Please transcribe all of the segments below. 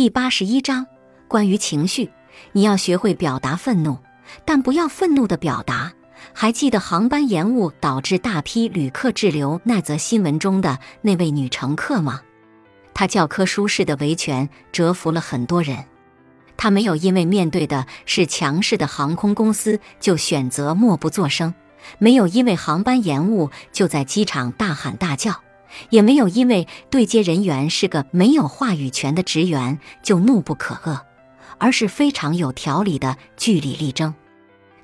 第八十一章关于情绪，你要学会表达愤怒，但不要愤怒的表达。还记得航班延误导致大批旅客滞留那则新闻中的那位女乘客吗？她教科书式的维权折服了很多人。她没有因为面对的是强势的航空公司就选择默不作声，没有因为航班延误就在机场大喊大叫。也没有因为对接人员是个没有话语权的职员就怒不可遏，而是非常有条理的据理力争。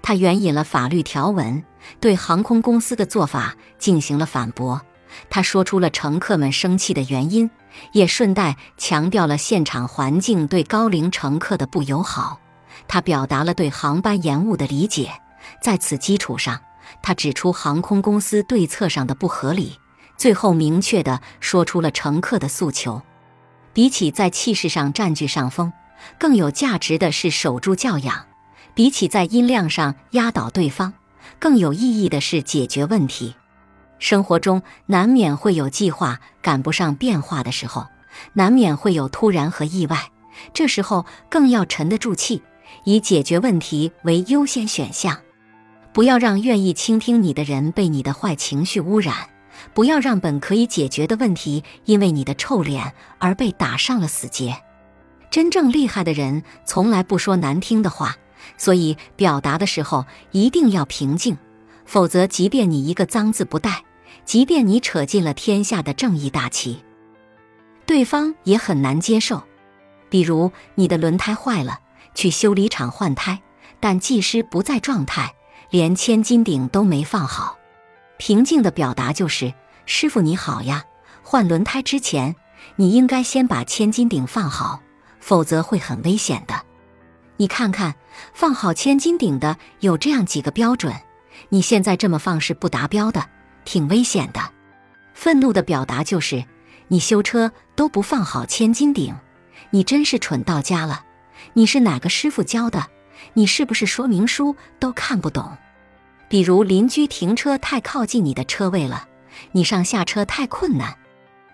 他援引了法律条文，对航空公司的做法进行了反驳。他说出了乘客们生气的原因，也顺带强调了现场环境对高龄乘客的不友好。他表达了对航班延误的理解，在此基础上，他指出航空公司对策上的不合理。最后明确地说出了乘客的诉求。比起在气势上占据上风，更有价值的是守住教养；比起在音量上压倒对方，更有意义的是解决问题。生活中难免会有计划赶不上变化的时候，难免会有突然和意外，这时候更要沉得住气，以解决问题为优先选项。不要让愿意倾听你的人被你的坏情绪污染。不要让本可以解决的问题因为你的臭脸而被打上了死结。真正厉害的人从来不说难听的话，所以表达的时候一定要平静，否则即便你一个脏字不带，即便你扯进了天下的正义大旗，对方也很难接受。比如你的轮胎坏了，去修理厂换胎，但技师不在状态，连千斤顶都没放好。平静的表达就是：“师傅你好呀，换轮胎之前，你应该先把千斤顶放好，否则会很危险的。你看看，放好千斤顶的有这样几个标准，你现在这么放是不达标的，挺危险的。”愤怒的表达就是：“你修车都不放好千斤顶，你真是蠢到家了。你是哪个师傅教的？你是不是说明书都看不懂？”比如邻居停车太靠近你的车位了，你上下车太困难。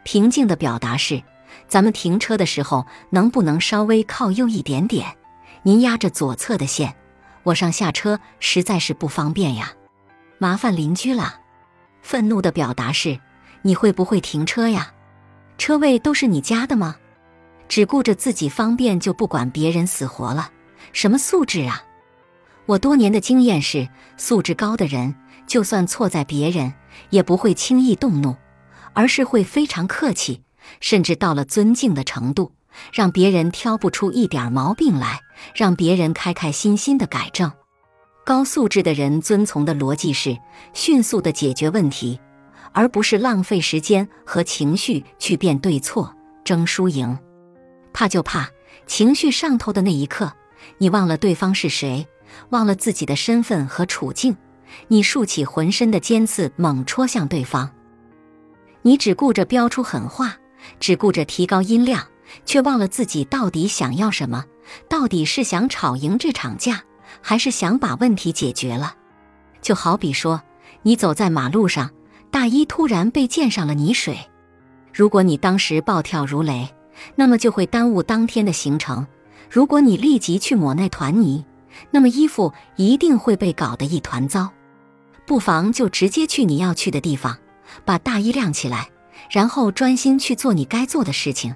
平静的表达是：咱们停车的时候能不能稍微靠右一点点？您压着左侧的线，我上下车实在是不方便呀，麻烦邻居了。愤怒的表达是：你会不会停车呀？车位都是你家的吗？只顾着自己方便就不管别人死活了，什么素质啊？我多年的经验是，素质高的人，就算错在别人，也不会轻易动怒，而是会非常客气，甚至到了尊敬的程度，让别人挑不出一点毛病来，让别人开开心心的改正。高素质的人遵从的逻辑是迅速的解决问题，而不是浪费时间和情绪去辩对错、争输赢。怕就怕情绪上头的那一刻，你忘了对方是谁。忘了自己的身份和处境，你竖起浑身的尖刺，猛戳向对方。你只顾着飙出狠话，只顾着提高音量，却忘了自己到底想要什么。到底是想吵赢这场架，还是想把问题解决了？就好比说，你走在马路上，大衣突然被溅上了泥水。如果你当时暴跳如雷，那么就会耽误当天的行程。如果你立即去抹那团泥，那么衣服一定会被搞得一团糟，不妨就直接去你要去的地方，把大衣晾起来，然后专心去做你该做的事情。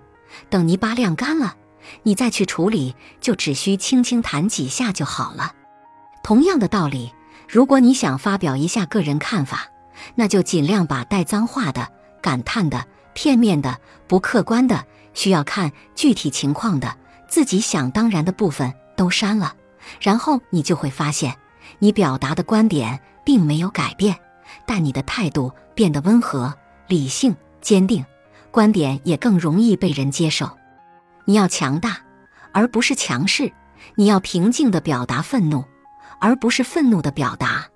等泥巴晾干了，你再去处理，就只需轻轻弹几下就好了。同样的道理，如果你想发表一下个人看法，那就尽量把带脏话的、感叹的、片面的、不客观的、需要看具体情况的、自己想当然的部分都删了。然后你就会发现，你表达的观点并没有改变，但你的态度变得温和、理性、坚定，观点也更容易被人接受。你要强大，而不是强势；你要平静地表达愤怒，而不是愤怒的表达。